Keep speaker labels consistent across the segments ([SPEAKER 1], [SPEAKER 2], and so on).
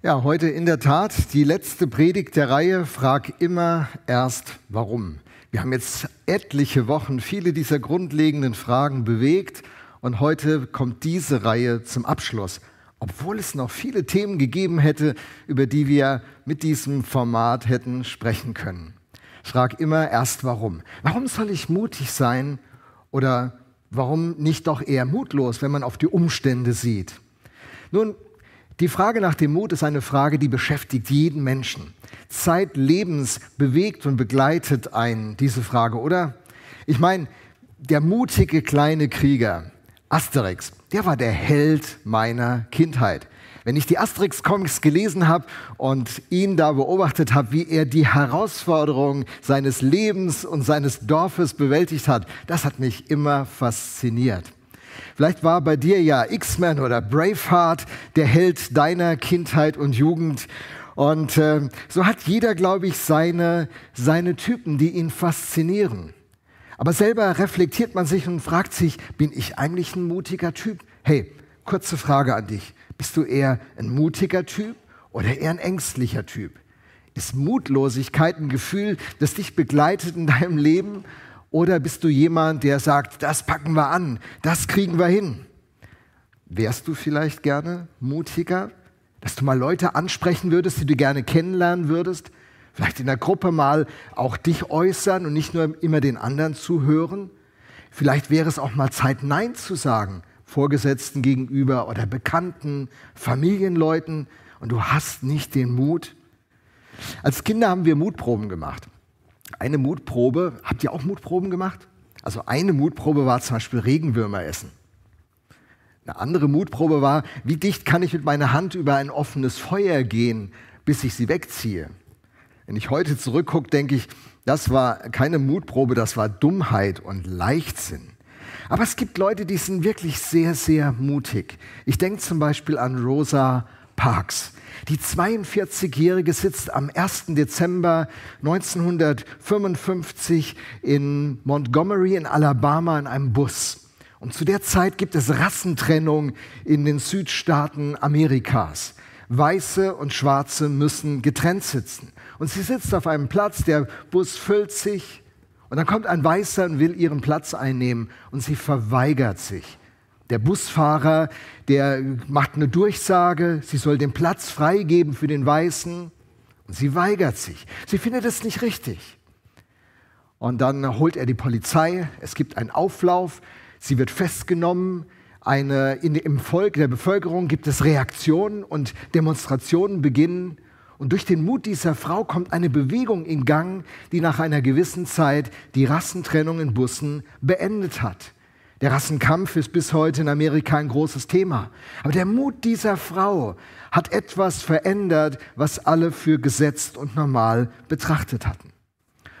[SPEAKER 1] Ja, heute in der Tat die letzte Predigt der Reihe Frag immer erst warum. Wir haben jetzt etliche Wochen viele dieser grundlegenden Fragen bewegt und heute kommt diese Reihe zum Abschluss, obwohl es noch viele Themen gegeben hätte, über die wir mit diesem Format hätten sprechen können. Frag immer erst warum. Warum soll ich mutig sein oder warum nicht doch eher mutlos, wenn man auf die Umstände sieht? Nun, die Frage nach dem Mut ist eine Frage, die beschäftigt jeden Menschen. Zeitlebens bewegt und begleitet einen diese Frage, oder? Ich meine, der mutige kleine Krieger Asterix, der war der Held meiner Kindheit. Wenn ich die Asterix-Comics gelesen habe und ihn da beobachtet habe, wie er die Herausforderungen seines Lebens und seines Dorfes bewältigt hat, das hat mich immer fasziniert. Vielleicht war bei dir ja X-Men oder Braveheart der Held deiner Kindheit und Jugend. Und äh, so hat jeder, glaube ich, seine, seine Typen, die ihn faszinieren. Aber selber reflektiert man sich und fragt sich, bin ich eigentlich ein mutiger Typ? Hey, kurze Frage an dich. Bist du eher ein mutiger Typ oder eher ein ängstlicher Typ? Ist Mutlosigkeit ein Gefühl, das dich begleitet in deinem Leben oder bist du jemand, der sagt, das packen wir an, das kriegen wir hin? Wärst du vielleicht gerne mutiger, dass du mal Leute ansprechen würdest, die du gerne kennenlernen würdest? Vielleicht in der Gruppe mal auch dich äußern und nicht nur immer den anderen zuhören? Vielleicht wäre es auch mal Zeit, Nein zu sagen, Vorgesetzten gegenüber oder Bekannten, Familienleuten, und du hast nicht den Mut. Als Kinder haben wir Mutproben gemacht eine Mutprobe, habt ihr auch Mutproben gemacht? Also eine Mutprobe war zum Beispiel Regenwürmer essen. Eine andere Mutprobe war, wie dicht kann ich mit meiner Hand über ein offenes Feuer gehen, bis ich sie wegziehe. Wenn ich heute zurückgucke, denke ich, das war keine Mutprobe, das war Dummheit und Leichtsinn. Aber es gibt Leute, die sind wirklich sehr, sehr mutig. Ich denke zum Beispiel an Rosa Parks. Die 42-Jährige sitzt am 1. Dezember 1955 in Montgomery in Alabama in einem Bus. Und zu der Zeit gibt es Rassentrennung in den Südstaaten Amerikas. Weiße und Schwarze müssen getrennt sitzen. Und sie sitzt auf einem Platz, der Bus füllt sich. Und dann kommt ein Weißer und will ihren Platz einnehmen. Und sie verweigert sich. Der Busfahrer, der macht eine Durchsage, sie soll den Platz freigeben für den Weißen. Und sie weigert sich. Sie findet es nicht richtig. Und dann holt er die Polizei. Es gibt einen Auflauf. Sie wird festgenommen. Eine, in, Im Volk der Bevölkerung gibt es Reaktionen und Demonstrationen beginnen. Und durch den Mut dieser Frau kommt eine Bewegung in Gang, die nach einer gewissen Zeit die Rassentrennung in Bussen beendet hat. Der Rassenkampf ist bis heute in Amerika ein großes Thema. Aber der Mut dieser Frau hat etwas verändert, was alle für gesetzt und normal betrachtet hatten.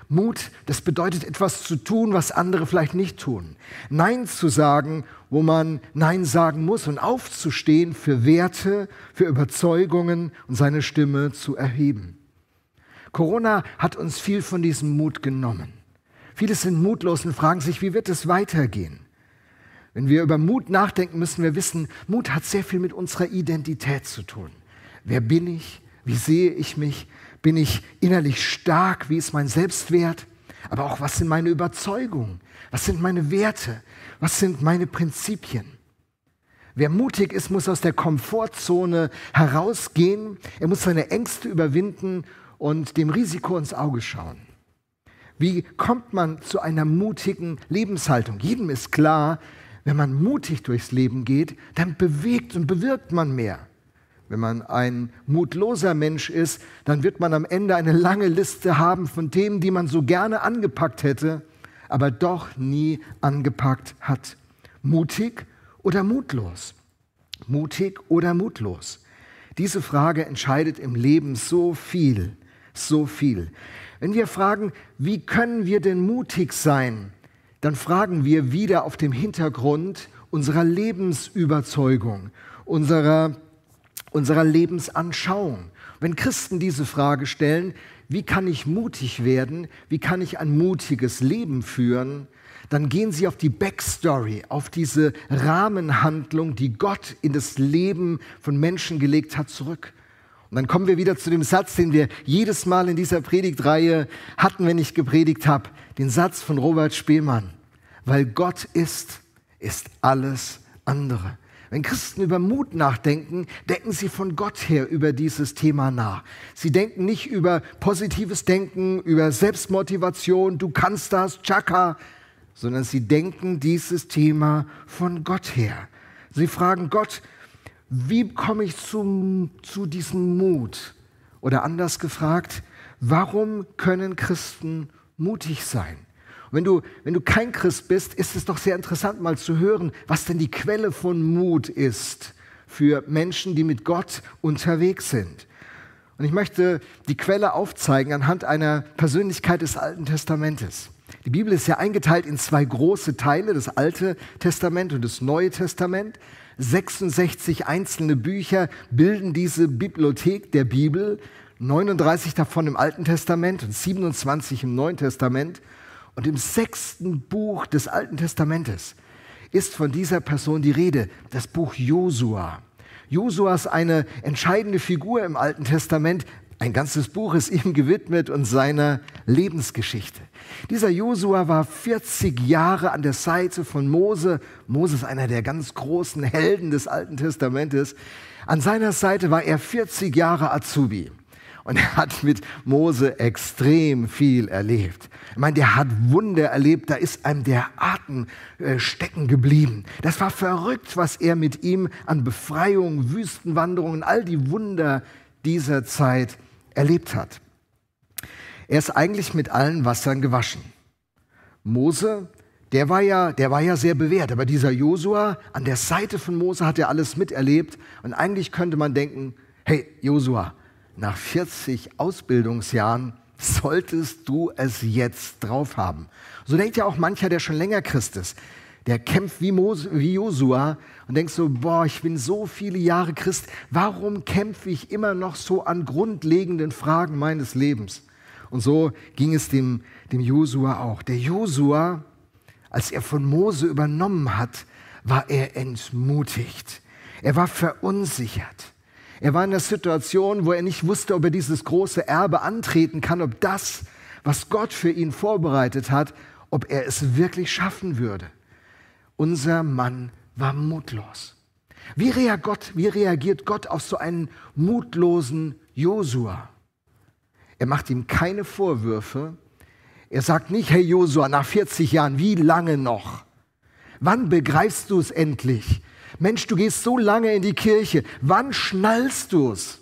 [SPEAKER 1] Mut, das bedeutet etwas zu tun, was andere vielleicht nicht tun. Nein zu sagen, wo man Nein sagen muss und aufzustehen für Werte, für Überzeugungen und seine Stimme zu erheben. Corona hat uns viel von diesem Mut genommen. Viele sind mutlos und fragen sich, wie wird es weitergehen? Wenn wir über Mut nachdenken, müssen wir wissen, Mut hat sehr viel mit unserer Identität zu tun. Wer bin ich? Wie sehe ich mich? Bin ich innerlich stark? Wie ist mein Selbstwert? Aber auch, was sind meine Überzeugungen? Was sind meine Werte? Was sind meine Prinzipien? Wer mutig ist, muss aus der Komfortzone herausgehen. Er muss seine Ängste überwinden und dem Risiko ins Auge schauen. Wie kommt man zu einer mutigen Lebenshaltung? Jedem ist klar, wenn man mutig durchs Leben geht, dann bewegt und bewirkt man mehr. Wenn man ein mutloser Mensch ist, dann wird man am Ende eine lange Liste haben von Themen, die man so gerne angepackt hätte, aber doch nie angepackt hat. Mutig oder mutlos? Mutig oder mutlos? Diese Frage entscheidet im Leben so viel, so viel. Wenn wir fragen, wie können wir denn mutig sein, dann fragen wir wieder auf dem Hintergrund unserer Lebensüberzeugung, unserer, unserer Lebensanschauung. Wenn Christen diese Frage stellen, wie kann ich mutig werden, wie kann ich ein mutiges Leben führen, dann gehen sie auf die Backstory, auf diese Rahmenhandlung, die Gott in das Leben von Menschen gelegt hat, zurück. Und dann kommen wir wieder zu dem Satz, den wir jedes Mal in dieser Predigtreihe hatten, wenn ich gepredigt habe, den Satz von Robert Spielmann. Weil Gott ist, ist alles andere. Wenn Christen über Mut nachdenken, denken sie von Gott her über dieses Thema nach. Sie denken nicht über positives Denken, über Selbstmotivation, du kannst das, Chaka, sondern sie denken dieses Thema von Gott her. Sie fragen Gott, wie komme ich zum, zu diesem Mut? Oder anders gefragt, warum können Christen mutig sein? Und wenn du, wenn du kein Christ bist, ist es doch sehr interessant mal zu hören, was denn die Quelle von Mut ist für Menschen, die mit Gott unterwegs sind. Und ich möchte die Quelle aufzeigen anhand einer Persönlichkeit des Alten Testamentes. Die Bibel ist ja eingeteilt in zwei große Teile, das Alte Testament und das Neue Testament. 66 einzelne Bücher bilden diese Bibliothek der Bibel, 39 davon im Alten Testament und 27 im Neuen Testament. Und im sechsten Buch des Alten Testamentes ist von dieser Person die Rede, das Buch Josua. Josua ist eine entscheidende Figur im Alten Testament. Ein ganzes Buch ist ihm gewidmet und seiner Lebensgeschichte. Dieser Josua war 40 Jahre an der Seite von Mose. Mose ist einer der ganz großen Helden des Alten Testamentes. An seiner Seite war er 40 Jahre Azubi. Und er hat mit Mose extrem viel erlebt. Ich meine, der hat Wunder erlebt, da ist einem der Atem äh, stecken geblieben. Das war verrückt, was er mit ihm an Befreiung, Wüstenwanderungen, all die Wunder dieser Zeit erlebt hat. Er ist eigentlich mit allen Wassern gewaschen. Mose, der war ja, der war ja sehr bewährt, aber dieser Josua, an der Seite von Mose hat er alles miterlebt und eigentlich könnte man denken, hey Josua, nach 40 Ausbildungsjahren solltest du es jetzt drauf haben. So denkt ja auch mancher, der schon länger Christ ist. Der kämpft wie, Mose, wie Josua und denkt so, boah, ich bin so viele Jahre Christ, warum kämpfe ich immer noch so an grundlegenden Fragen meines Lebens? Und so ging es dem, dem Josua auch. Der Josua, als er von Mose übernommen hat, war er entmutigt. Er war verunsichert. Er war in der Situation, wo er nicht wusste, ob er dieses große Erbe antreten kann, ob das, was Gott für ihn vorbereitet hat, ob er es wirklich schaffen würde. Unser Mann war mutlos. Wie, reagiert Gott auf so einen mutlosen Josua? Er macht ihm keine Vorwürfe. Er sagt nicht, hey Josua, nach 40 Jahren, wie lange noch? Wann begreifst du es endlich? Mensch, du gehst so lange in die Kirche. Wann schnallst du es?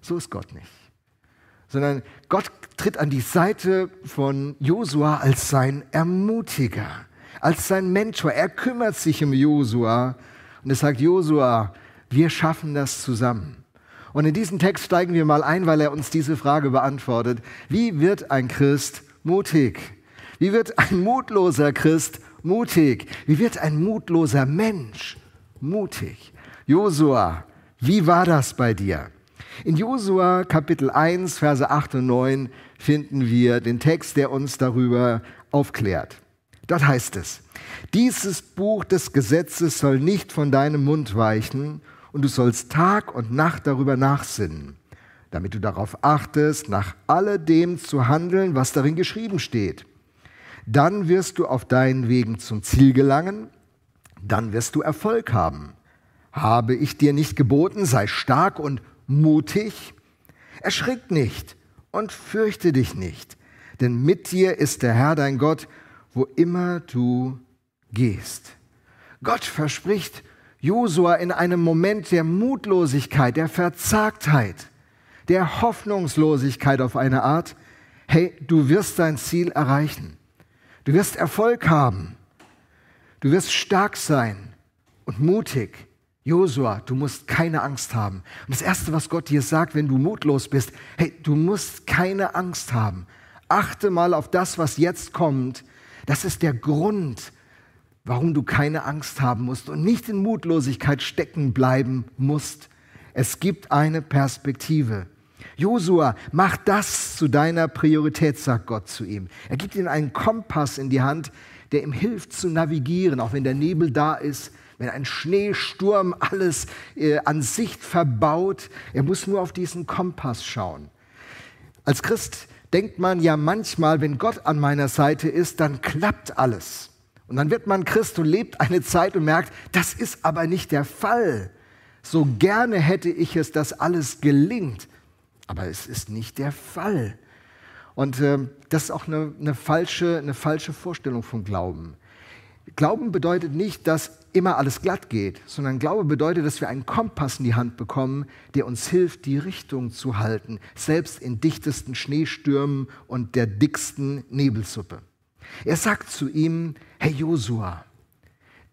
[SPEAKER 1] So ist Gott nicht. Sondern Gott tritt an die Seite von Josua als sein Ermutiger, als sein Mentor. Er kümmert sich um Josua und er sagt, Josua, wir schaffen das zusammen. Und in diesen Text steigen wir mal ein, weil er uns diese Frage beantwortet. Wie wird ein Christ mutig? Wie wird ein mutloser Christ mutig? Wie wird ein mutloser Mensch mutig. Josua, wie war das bei dir? In Josua Kapitel 1, Verse 8 und 9 finden wir den Text, der uns darüber aufklärt. Dort heißt es, dieses Buch des Gesetzes soll nicht von deinem Mund weichen und du sollst Tag und Nacht darüber nachsinnen, damit du darauf achtest, nach alledem zu handeln, was darin geschrieben steht. Dann wirst du auf deinen Wegen zum Ziel gelangen dann wirst du Erfolg haben. Habe ich dir nicht geboten, sei stark und mutig? Erschrick nicht und fürchte dich nicht, denn mit dir ist der Herr dein Gott, wo immer du gehst. Gott verspricht Josua in einem Moment der Mutlosigkeit, der Verzagtheit, der Hoffnungslosigkeit auf eine Art, hey, du wirst dein Ziel erreichen. Du wirst Erfolg haben. Du wirst stark sein und mutig. Josua, du musst keine Angst haben. Und das Erste, was Gott dir sagt, wenn du mutlos bist, hey, du musst keine Angst haben. Achte mal auf das, was jetzt kommt. Das ist der Grund, warum du keine Angst haben musst und nicht in Mutlosigkeit stecken bleiben musst. Es gibt eine Perspektive. Josua, mach das zu deiner Priorität, sagt Gott zu ihm. Er gibt ihm einen Kompass in die Hand, der ihm hilft zu navigieren, auch wenn der Nebel da ist, wenn ein Schneesturm alles äh, an Sicht verbaut. Er muss nur auf diesen Kompass schauen. Als Christ denkt man ja manchmal, wenn Gott an meiner Seite ist, dann klappt alles. Und dann wird man Christ und lebt eine Zeit und merkt, das ist aber nicht der Fall. So gerne hätte ich es, dass alles gelingt, aber es ist nicht der Fall. Und äh, das ist auch eine, eine, falsche, eine falsche Vorstellung von Glauben. Glauben bedeutet nicht, dass immer alles glatt geht, sondern Glaube bedeutet, dass wir einen Kompass in die Hand bekommen, der uns hilft, die Richtung zu halten, selbst in dichtesten Schneestürmen und der dicksten Nebelsuppe. Er sagt zu ihm, Herr Josua,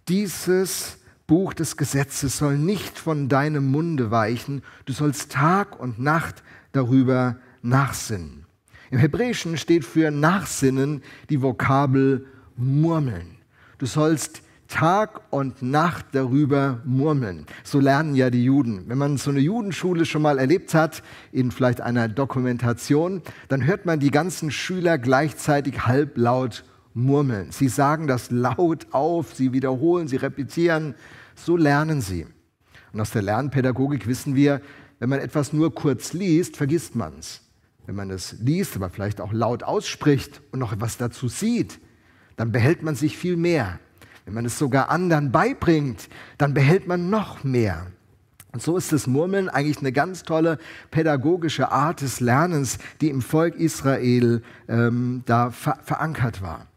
[SPEAKER 1] dieses Buch des Gesetzes soll nicht von deinem Munde weichen, du sollst Tag und Nacht darüber nachsinnen. Im Hebräischen steht für Nachsinnen die Vokabel murmeln. Du sollst Tag und Nacht darüber murmeln. So lernen ja die Juden. Wenn man so eine Judenschule schon mal erlebt hat, in vielleicht einer Dokumentation, dann hört man die ganzen Schüler gleichzeitig halblaut murmeln. Sie sagen das laut auf, sie wiederholen, sie repetieren. So lernen sie. Und aus der Lernpädagogik wissen wir, wenn man etwas nur kurz liest, vergisst man es. Wenn man es liest, aber vielleicht auch laut ausspricht und noch etwas dazu sieht, dann behält man sich viel mehr. Wenn man es sogar anderen beibringt, dann behält man noch mehr. Und so ist das Murmeln eigentlich eine ganz tolle pädagogische Art des Lernens, die im Volk Israel ähm, da ver verankert war.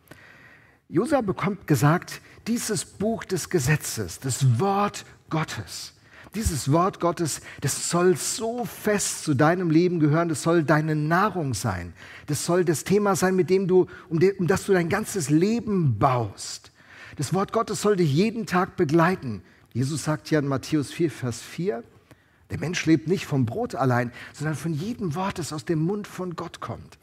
[SPEAKER 1] Josa bekommt gesagt, dieses Buch des Gesetzes, das Wort Gottes, dieses Wort Gottes, das soll so fest zu deinem Leben gehören, das soll deine Nahrung sein. Das soll das Thema sein, mit dem du, um, de, um das du dein ganzes Leben baust. Das Wort Gottes soll dich jeden Tag begleiten. Jesus sagt ja in Matthäus 4, Vers 4, der Mensch lebt nicht vom Brot allein, sondern von jedem Wort, das aus dem Mund von Gott kommt.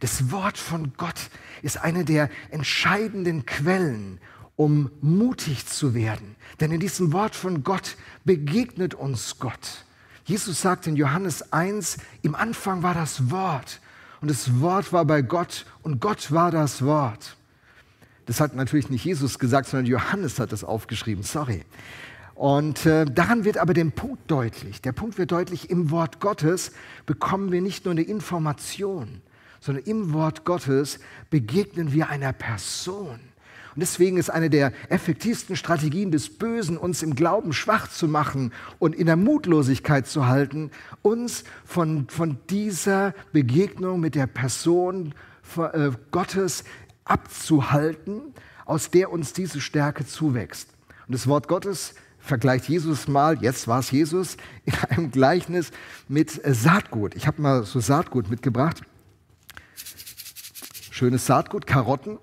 [SPEAKER 1] Das Wort von Gott ist eine der entscheidenden Quellen, um mutig zu werden. Denn in diesem Wort von Gott begegnet uns Gott. Jesus sagt in Johannes 1, im Anfang war das Wort und das Wort war bei Gott und Gott war das Wort. Das hat natürlich nicht Jesus gesagt, sondern Johannes hat das aufgeschrieben, sorry. Und äh, daran wird aber der Punkt deutlich. Der Punkt wird deutlich, im Wort Gottes bekommen wir nicht nur eine Information, sondern im Wort Gottes begegnen wir einer Person. Und deswegen ist eine der effektivsten Strategien des Bösen, uns im Glauben schwach zu machen und in der Mutlosigkeit zu halten, uns von, von dieser Begegnung mit der Person äh, Gottes abzuhalten, aus der uns diese Stärke zuwächst. Und das Wort Gottes vergleicht Jesus mal, jetzt war es Jesus, in einem Gleichnis mit Saatgut. Ich habe mal so Saatgut mitgebracht. Schönes Saatgut, Karotten.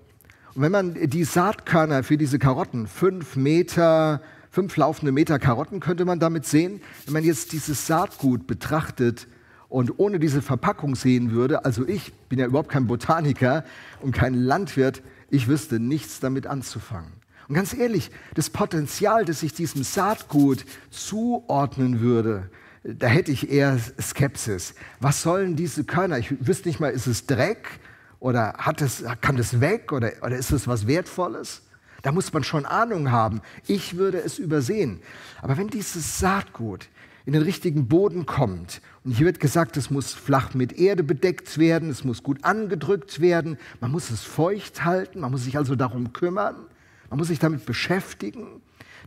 [SPEAKER 1] Und wenn man die Saatkörner für diese Karotten, fünf Meter, fünf laufende Meter Karotten könnte man damit sehen, wenn man jetzt dieses Saatgut betrachtet, und ohne diese Verpackung sehen würde, also ich bin ja überhaupt kein Botaniker und kein Landwirt, ich wüsste nichts damit anzufangen. Und ganz ehrlich, das Potenzial, das ich diesem Saatgut zuordnen würde, da hätte ich eher Skepsis. Was sollen diese Körner? Ich wüsste nicht mal, ist es Dreck oder hat es, kann das weg oder, oder ist es was Wertvolles? Da muss man schon Ahnung haben. Ich würde es übersehen. Aber wenn dieses Saatgut in den richtigen Boden kommt. Und hier wird gesagt, es muss flach mit Erde bedeckt werden, es muss gut angedrückt werden, man muss es feucht halten, man muss sich also darum kümmern, man muss sich damit beschäftigen.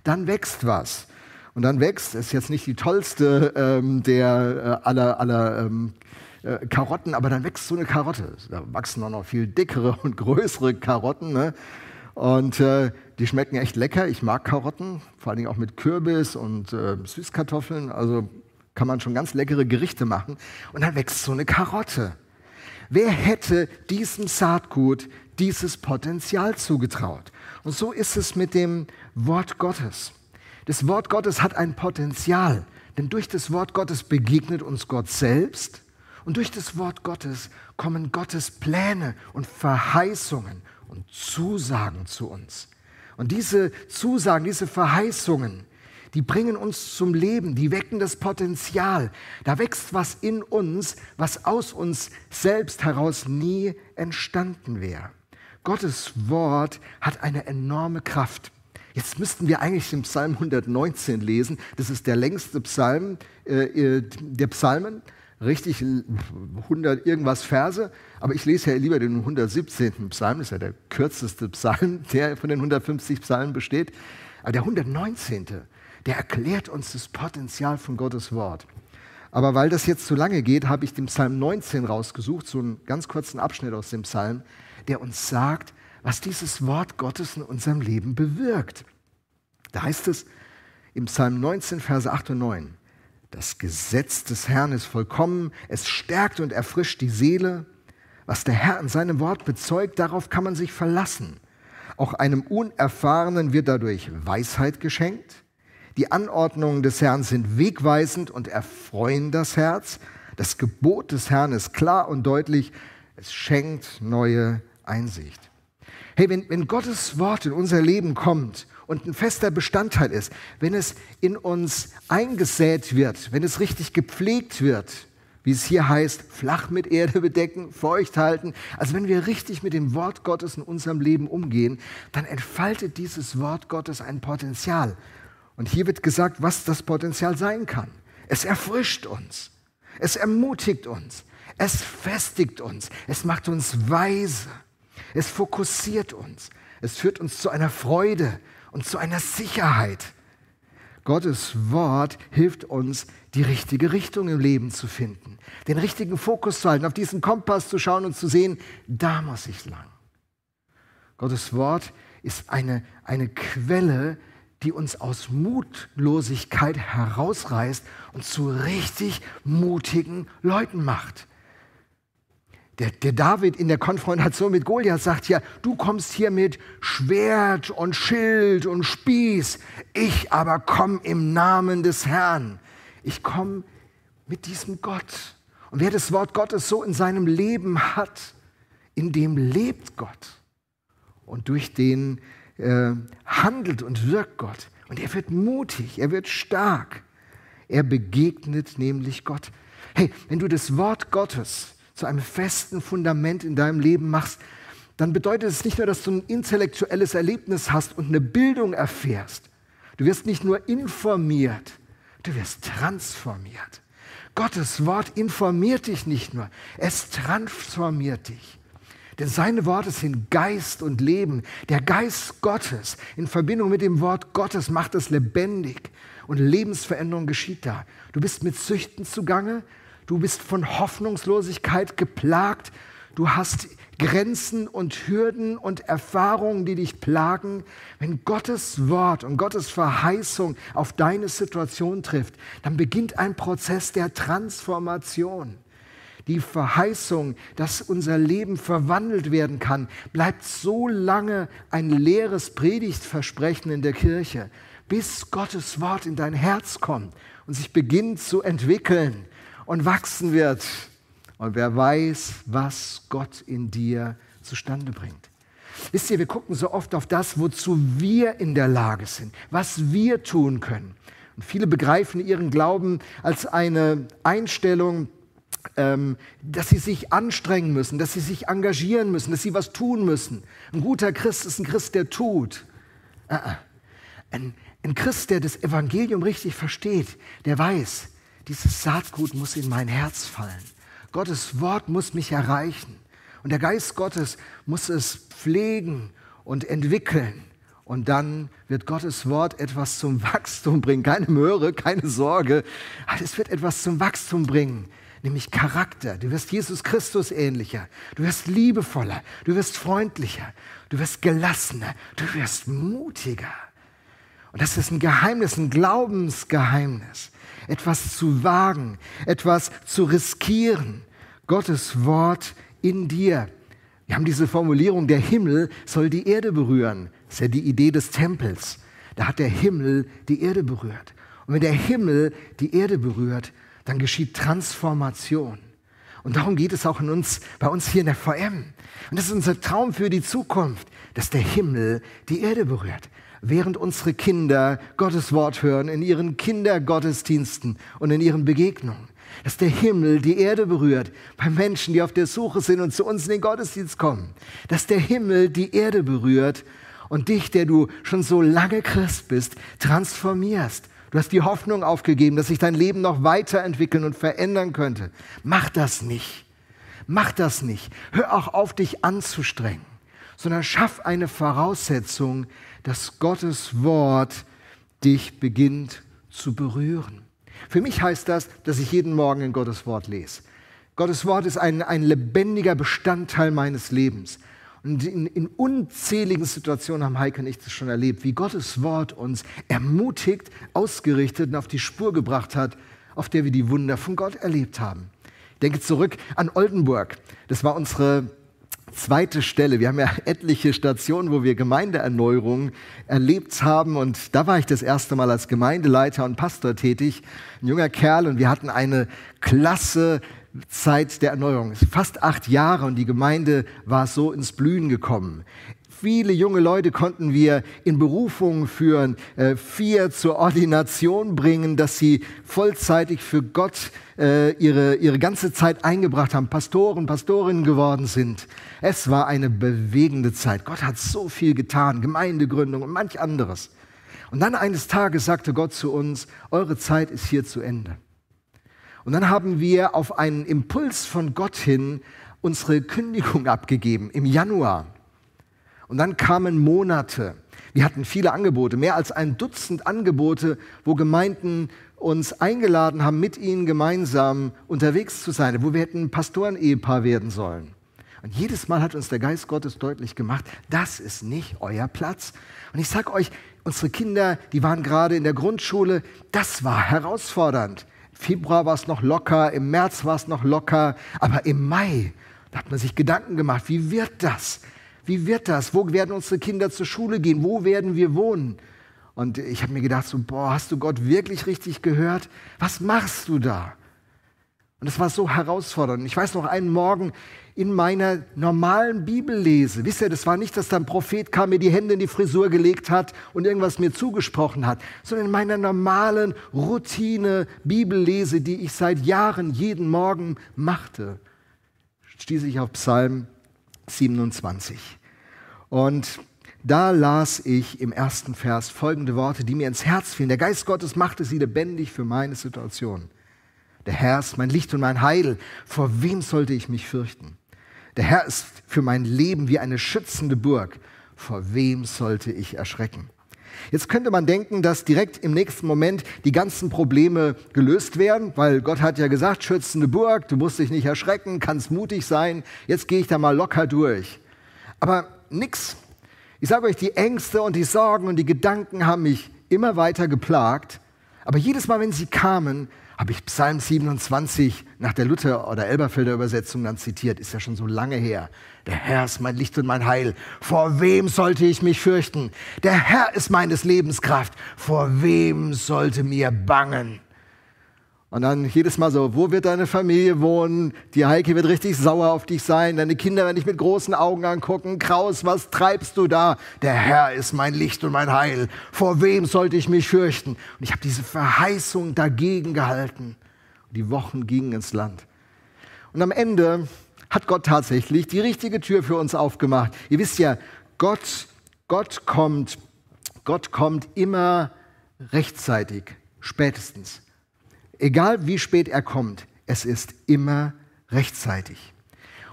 [SPEAKER 1] Dann wächst was. Und dann wächst, ist jetzt nicht die tollste ähm, der äh, aller, aller ähm, äh, Karotten, aber dann wächst so eine Karotte. Da wachsen auch noch viel dickere und größere Karotten. Ne? Und äh, die schmecken echt lecker. Ich mag Karotten, vor allen Dingen auch mit Kürbis und äh, Süßkartoffeln. Also kann man schon ganz leckere Gerichte machen. Und dann wächst so eine Karotte. Wer hätte diesem Saatgut dieses Potenzial zugetraut? Und so ist es mit dem Wort Gottes. Das Wort Gottes hat ein Potenzial, denn durch das Wort Gottes begegnet uns Gott selbst und durch das Wort Gottes kommen Gottes Pläne und Verheißungen und Zusagen zu uns. Und diese Zusagen, diese Verheißungen, die bringen uns zum Leben, die wecken das Potenzial. Da wächst was in uns, was aus uns selbst heraus nie entstanden wäre. Gottes Wort hat eine enorme Kraft. Jetzt müssten wir eigentlich den Psalm 119 lesen. Das ist der längste Psalm äh, äh der Psalmen. Richtig 100 irgendwas Verse. Aber ich lese ja lieber den 117. Psalm. Das ist ja der kürzeste Psalm, der von den 150 Psalmen besteht. Aber der 119. der erklärt uns das Potenzial von Gottes Wort. Aber weil das jetzt zu lange geht, habe ich den Psalm 19 rausgesucht, so einen ganz kurzen Abschnitt aus dem Psalm, der uns sagt, was dieses Wort Gottes in unserem Leben bewirkt. Da heißt es im Psalm 19, Verse 8 und 9, das Gesetz des Herrn ist vollkommen, es stärkt und erfrischt die Seele. Was der Herr in seinem Wort bezeugt, darauf kann man sich verlassen. Auch einem Unerfahrenen wird dadurch Weisheit geschenkt. Die Anordnungen des Herrn sind wegweisend und erfreuen das Herz. Das Gebot des Herrn ist klar und deutlich. Es schenkt neue Einsicht. Hey, wenn, wenn Gottes Wort in unser Leben kommt und ein fester Bestandteil ist, wenn es in uns eingesät wird, wenn es richtig gepflegt wird, wie es hier heißt, flach mit Erde bedecken, feucht halten. Also wenn wir richtig mit dem Wort Gottes in unserem Leben umgehen, dann entfaltet dieses Wort Gottes ein Potenzial. Und hier wird gesagt, was das Potenzial sein kann. Es erfrischt uns. Es ermutigt uns. Es festigt uns. Es macht uns weise. Es fokussiert uns. Es führt uns zu einer Freude und zu einer Sicherheit. Gottes Wort hilft uns, die richtige Richtung im Leben zu finden, den richtigen Fokus zu halten, auf diesen Kompass zu schauen und zu sehen, da muss ich lang. Gottes Wort ist eine, eine Quelle, die uns aus Mutlosigkeit herausreißt und zu richtig mutigen Leuten macht. Der, der, David in der Konfrontation mit Goliath sagt ja, du kommst hier mit Schwert und Schild und Spieß, ich aber komme im Namen des Herrn. Ich komme mit diesem Gott. Und wer das Wort Gottes so in seinem Leben hat, in dem lebt Gott. Und durch den äh, handelt und wirkt Gott. Und er wird mutig, er wird stark. Er begegnet nämlich Gott. Hey, wenn du das Wort Gottes zu einem festen Fundament in deinem Leben machst, dann bedeutet es nicht nur, dass du ein intellektuelles Erlebnis hast und eine Bildung erfährst. Du wirst nicht nur informiert, du wirst transformiert. Gottes Wort informiert dich nicht nur, es transformiert dich. Denn seine Worte sind Geist und Leben. Der Geist Gottes in Verbindung mit dem Wort Gottes macht es lebendig und Lebensveränderung geschieht da. Du bist mit Süchten zugange, du bist von Hoffnungslosigkeit geplagt, du hast Grenzen und Hürden und Erfahrungen, die dich plagen. Wenn Gottes Wort und Gottes Verheißung auf deine Situation trifft, dann beginnt ein Prozess der Transformation. Die Verheißung, dass unser Leben verwandelt werden kann, bleibt so lange ein leeres Predigtversprechen in der Kirche, bis Gottes Wort in dein Herz kommt und sich beginnt zu entwickeln und wachsen wird. Und wer weiß, was Gott in dir zustande bringt. Wisst ihr, wir gucken so oft auf das, wozu wir in der Lage sind, was wir tun können. Und viele begreifen ihren Glauben als eine Einstellung, ähm, dass sie sich anstrengen müssen, dass sie sich engagieren müssen, dass sie was tun müssen. Ein guter Christ ist ein Christ, der tut. Äh, äh. Ein, ein Christ, der das Evangelium richtig versteht, der weiß, dieses Saatgut muss in mein Herz fallen. Gottes Wort muss mich erreichen. Und der Geist Gottes muss es pflegen und entwickeln. Und dann wird Gottes Wort etwas zum Wachstum bringen. Keine Möhre, keine Sorge. Es wird etwas zum Wachstum bringen nämlich Charakter. Du wirst Jesus Christus ähnlicher, du wirst liebevoller, du wirst freundlicher, du wirst gelassener, du wirst mutiger. Und das ist ein Geheimnis, ein Glaubensgeheimnis. Etwas zu wagen, etwas zu riskieren. Gottes Wort in dir. Wir haben diese Formulierung, der Himmel soll die Erde berühren. Das ist ja die Idee des Tempels. Da hat der Himmel die Erde berührt. Und wenn der Himmel die Erde berührt, dann geschieht Transformation. Und darum geht es auch in uns, bei uns hier in der VM. Und das ist unser Traum für die Zukunft, dass der Himmel die Erde berührt. Während unsere Kinder Gottes Wort hören, in ihren Kindergottesdiensten und in ihren Begegnungen. Dass der Himmel die Erde berührt bei Menschen, die auf der Suche sind und zu uns in den Gottesdienst kommen. Dass der Himmel die Erde berührt und dich, der du schon so lange Christ bist, transformierst. Du hast die Hoffnung aufgegeben, dass sich dein Leben noch weiterentwickeln und verändern könnte. Mach das nicht. Mach das nicht. Hör auch auf, dich anzustrengen, sondern schaff eine Voraussetzung, dass Gottes Wort dich beginnt zu berühren. Für mich heißt das, dass ich jeden Morgen in Gottes Wort lese. Gottes Wort ist ein, ein lebendiger Bestandteil meines Lebens. Und in, in, unzähligen Situationen haben Heike und ich das schon erlebt, wie Gottes Wort uns ermutigt, ausgerichtet und auf die Spur gebracht hat, auf der wir die Wunder von Gott erlebt haben. Ich denke zurück an Oldenburg. Das war unsere zweite Stelle. Wir haben ja etliche Stationen, wo wir Gemeindeerneuerung erlebt haben. Und da war ich das erste Mal als Gemeindeleiter und Pastor tätig. Ein junger Kerl und wir hatten eine klasse Zeit der Erneuerung. Fast acht Jahre und die Gemeinde war so ins Blühen gekommen. Viele junge Leute konnten wir in Berufungen führen, äh, vier zur Ordination bringen, dass sie vollzeitig für Gott äh, ihre, ihre ganze Zeit eingebracht haben, Pastoren, Pastorinnen geworden sind. Es war eine bewegende Zeit. Gott hat so viel getan, Gemeindegründung und manch anderes. Und dann eines Tages sagte Gott zu uns, eure Zeit ist hier zu Ende. Und dann haben wir auf einen Impuls von Gott hin unsere Kündigung abgegeben im Januar. Und dann kamen Monate. Wir hatten viele Angebote, mehr als ein Dutzend Angebote, wo Gemeinden uns eingeladen haben, mit ihnen gemeinsam unterwegs zu sein, wo wir hätten Pastoren-Ehepaar werden sollen. Und jedes Mal hat uns der Geist Gottes deutlich gemacht, das ist nicht euer Platz. Und ich sage euch, unsere Kinder, die waren gerade in der Grundschule, das war herausfordernd. Februar war es noch locker, im März war es noch locker, aber im Mai, da hat man sich Gedanken gemacht, wie wird das? Wie wird das? Wo werden unsere Kinder zur Schule gehen? Wo werden wir wohnen? Und ich habe mir gedacht, so, boah, hast du Gott wirklich richtig gehört? Was machst du da? Und es war so herausfordernd. Ich weiß noch einen Morgen in meiner normalen Bibellese. Wisst ihr, das war nicht, dass da ein Prophet kam, mir die Hände in die Frisur gelegt hat und irgendwas mir zugesprochen hat, sondern in meiner normalen Routine Bibellese, die ich seit Jahren jeden Morgen machte, stieß ich auf Psalm 27. Und da las ich im ersten Vers folgende Worte, die mir ins Herz fielen. Der Geist Gottes machte sie lebendig für meine Situation. Der Herr ist mein Licht und mein Heil. Vor wem sollte ich mich fürchten? Der Herr ist für mein Leben wie eine schützende Burg. Vor wem sollte ich erschrecken? Jetzt könnte man denken, dass direkt im nächsten Moment die ganzen Probleme gelöst werden, weil Gott hat ja gesagt, schützende Burg, du musst dich nicht erschrecken, kannst mutig sein, jetzt gehe ich da mal locker durch. Aber nix. Ich sage euch, die Ängste und die Sorgen und die Gedanken haben mich immer weiter geplagt, aber jedes Mal, wenn sie kamen, habe ich Psalm 27 nach der Luther- oder Elberfelder Übersetzung dann zitiert, ist ja schon so lange her. Der Herr ist mein Licht und mein Heil. Vor wem sollte ich mich fürchten? Der Herr ist meines Lebens Kraft. Vor wem sollte mir bangen? Und dann jedes Mal so, wo wird deine Familie wohnen? Die Heike wird richtig sauer auf dich sein. Deine Kinder werden dich mit großen Augen angucken. Kraus, was treibst du da? Der Herr ist mein Licht und mein Heil. Vor wem sollte ich mich fürchten? Und ich habe diese Verheißung dagegen gehalten. Und die Wochen gingen ins Land. Und am Ende hat Gott tatsächlich die richtige Tür für uns aufgemacht. Ihr wisst ja, Gott, Gott kommt, Gott kommt immer rechtzeitig, spätestens. Egal wie spät er kommt, es ist immer rechtzeitig.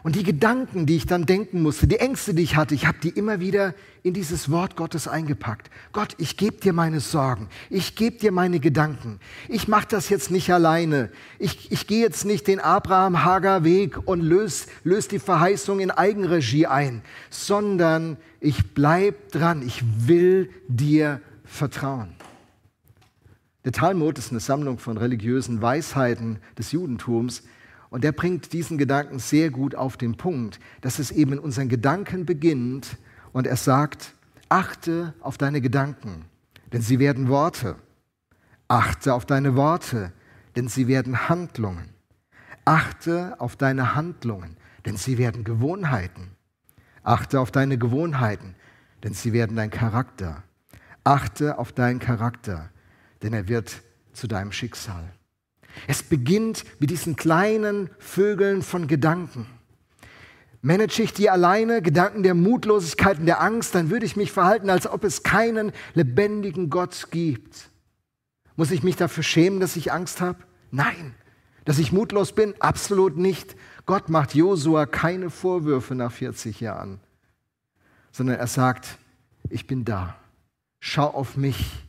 [SPEAKER 1] Und die Gedanken, die ich dann denken musste, die Ängste, die ich hatte, ich habe die immer wieder in dieses Wort Gottes eingepackt. Gott, ich gebe dir meine Sorgen, ich gebe dir meine Gedanken. Ich mache das jetzt nicht alleine. Ich, ich gehe jetzt nicht den Abraham-Hager-Weg und löse lös die Verheißung in Eigenregie ein, sondern ich bleibe dran. Ich will dir vertrauen. Der Talmud ist eine Sammlung von religiösen Weisheiten des Judentums und der bringt diesen Gedanken sehr gut auf den Punkt, dass es eben in unseren Gedanken beginnt und er sagt, achte auf deine Gedanken, denn sie werden Worte. Achte auf deine Worte, denn sie werden Handlungen. Achte auf deine Handlungen, denn sie werden Gewohnheiten. Achte auf deine Gewohnheiten, denn sie werden dein Charakter. Achte auf deinen Charakter, denn er wird zu deinem Schicksal. Es beginnt mit diesen kleinen Vögeln von Gedanken. Manage ich die alleine, Gedanken der Mutlosigkeit und der Angst, dann würde ich mich verhalten, als ob es keinen lebendigen Gott gibt. Muss ich mich dafür schämen, dass ich Angst habe? Nein. Dass ich mutlos bin? Absolut nicht. Gott macht Josua keine Vorwürfe nach 40 Jahren, sondern er sagt, ich bin da. Schau auf mich.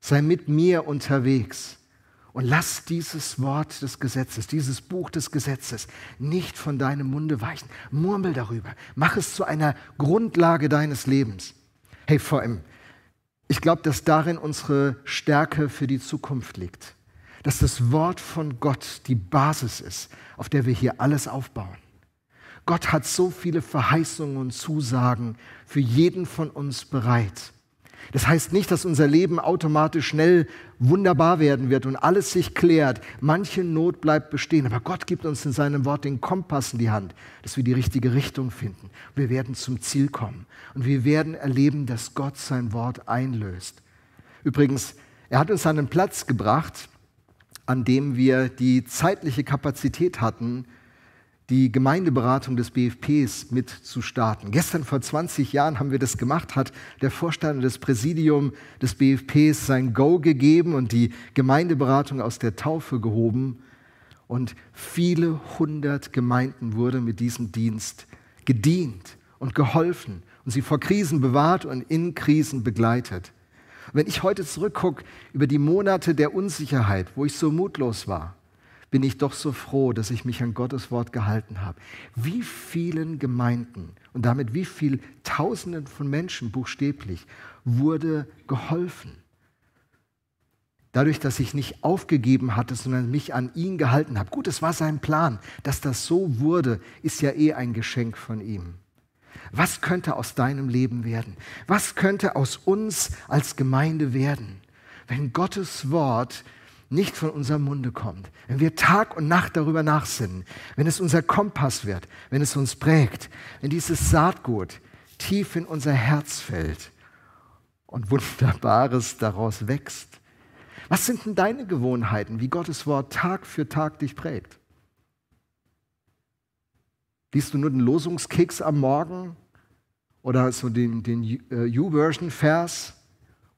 [SPEAKER 1] Sei mit mir unterwegs. Und lass dieses Wort des Gesetzes, dieses Buch des Gesetzes nicht von deinem Munde weichen. Murmel darüber. Mach es zu einer Grundlage deines Lebens. Hey, vor allem, ich glaube, dass darin unsere Stärke für die Zukunft liegt. Dass das Wort von Gott die Basis ist, auf der wir hier alles aufbauen. Gott hat so viele Verheißungen und Zusagen für jeden von uns bereit. Das heißt nicht, dass unser Leben automatisch schnell wunderbar werden wird und alles sich klärt. Manche Not bleibt bestehen, aber Gott gibt uns in seinem Wort den Kompass in die Hand, dass wir die richtige Richtung finden. Wir werden zum Ziel kommen und wir werden erleben, dass Gott sein Wort einlöst. Übrigens, er hat uns einen Platz gebracht, an dem wir die zeitliche Kapazität hatten, die Gemeindeberatung des BFPs mit zu starten. Gestern vor 20 Jahren haben wir das gemacht, hat der Vorstand und das Präsidium des BFPs sein Go gegeben und die Gemeindeberatung aus der Taufe gehoben. Und viele hundert Gemeinden wurde mit diesem Dienst gedient und geholfen und sie vor Krisen bewahrt und in Krisen begleitet. wenn ich heute zurückgucke über die Monate der Unsicherheit, wo ich so mutlos war, bin ich doch so froh, dass ich mich an Gottes Wort gehalten habe. Wie vielen Gemeinden und damit wie viel Tausenden von Menschen buchstäblich wurde geholfen. Dadurch, dass ich nicht aufgegeben hatte, sondern mich an ihn gehalten habe. Gut, es war sein Plan. Dass das so wurde, ist ja eh ein Geschenk von ihm. Was könnte aus deinem Leben werden? Was könnte aus uns als Gemeinde werden, wenn Gottes Wort nicht von unserem Munde kommt, wenn wir Tag und Nacht darüber nachsinnen, wenn es unser Kompass wird, wenn es uns prägt, wenn dieses Saatgut tief in unser Herz fällt und Wunderbares daraus wächst. Was sind denn deine Gewohnheiten, wie Gottes Wort Tag für Tag dich prägt? Liest du nur den Losungskeks am Morgen oder so den, den U-Version-Vers?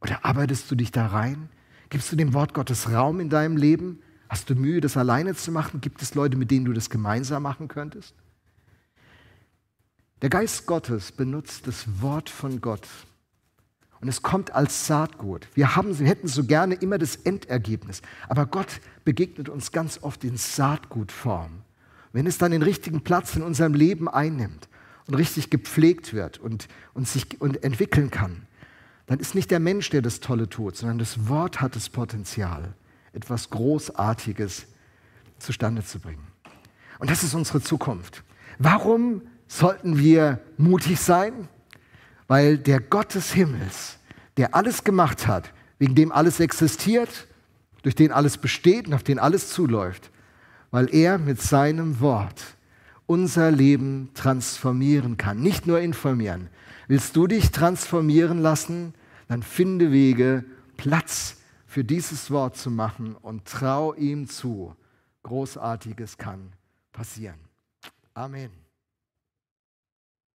[SPEAKER 1] Oder arbeitest du dich da rein? Gibst du dem Wort Gottes Raum in deinem Leben? Hast du Mühe, das alleine zu machen? Gibt es Leute, mit denen du das gemeinsam machen könntest? Der Geist Gottes benutzt das Wort von Gott. Und es kommt als Saatgut. Wir, haben, wir hätten so gerne immer das Endergebnis. Aber Gott begegnet uns ganz oft in Saatgutform. Wenn es dann den richtigen Platz in unserem Leben einnimmt und richtig gepflegt wird und, und sich und entwickeln kann, dann ist nicht der Mensch, der das Tolle tut, sondern das Wort hat das Potenzial, etwas Großartiges zustande zu bringen. Und das ist unsere Zukunft. Warum sollten wir mutig sein? Weil der Gott des Himmels, der alles gemacht hat, wegen dem alles existiert, durch den alles besteht und auf den alles zuläuft, weil er mit seinem Wort unser Leben transformieren kann, nicht nur informieren. Willst du dich transformieren lassen? Dann finde Wege, Platz für dieses Wort zu machen und trau ihm zu. Großartiges kann passieren. Amen.